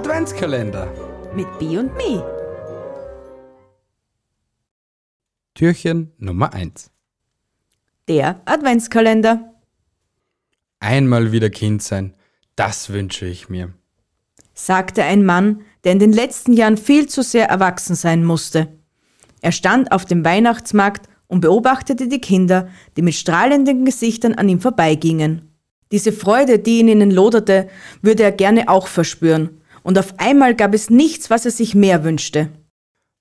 Adventskalender. Mit B und Me. Türchen Nummer 1. Der Adventskalender. Einmal wieder Kind sein, das wünsche ich mir. sagte ein Mann, der in den letzten Jahren viel zu sehr erwachsen sein musste. Er stand auf dem Weihnachtsmarkt und beobachtete die Kinder, die mit strahlenden Gesichtern an ihm vorbeigingen. Diese Freude, die in ihnen loderte, würde er gerne auch verspüren, und auf einmal gab es nichts, was er sich mehr wünschte.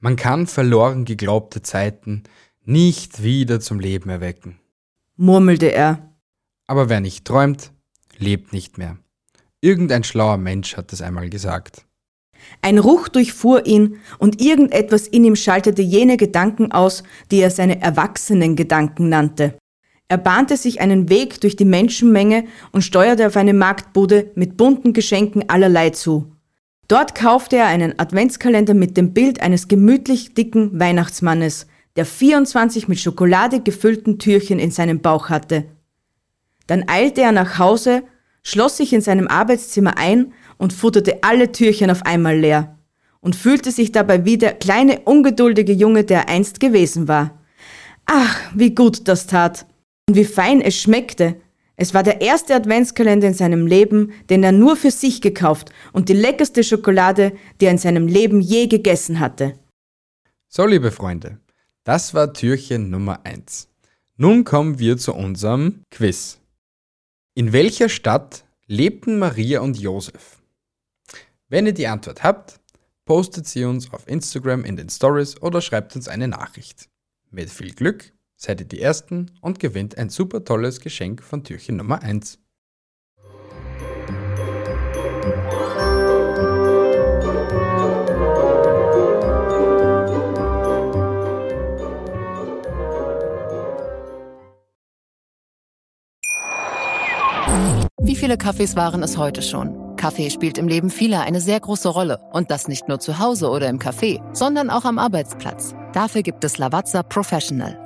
Man kann verloren geglaubte Zeiten nicht wieder zum Leben erwecken. murmelte er. Aber wer nicht träumt, lebt nicht mehr. Irgendein schlauer Mensch hat es einmal gesagt. Ein Ruch durchfuhr ihn, und irgendetwas in ihm schaltete jene Gedanken aus, die er seine erwachsenen Gedanken nannte. Er bahnte sich einen Weg durch die Menschenmenge und steuerte auf eine Marktbude mit bunten Geschenken allerlei zu. Dort kaufte er einen Adventskalender mit dem Bild eines gemütlich dicken Weihnachtsmannes, der 24 mit Schokolade gefüllten Türchen in seinem Bauch hatte. Dann eilte er nach Hause, schloss sich in seinem Arbeitszimmer ein und futterte alle Türchen auf einmal leer und fühlte sich dabei wie der kleine ungeduldige Junge, der er einst gewesen war. Ach, wie gut das tat und wie fein es schmeckte. Es war der erste Adventskalender in seinem Leben, den er nur für sich gekauft und die leckerste Schokolade, die er in seinem Leben je gegessen hatte. So, liebe Freunde, das war Türchen Nummer 1. Nun kommen wir zu unserem Quiz. In welcher Stadt lebten Maria und Josef? Wenn ihr die Antwort habt, postet sie uns auf Instagram in den Stories oder schreibt uns eine Nachricht. Mit viel Glück seid ihr die Ersten und gewinnt ein super tolles Geschenk von Türchen Nummer 1. Wie viele Kaffees waren es heute schon? Kaffee spielt im Leben vieler eine sehr große Rolle. Und das nicht nur zu Hause oder im Café, sondern auch am Arbeitsplatz. Dafür gibt es Lavazza Professional.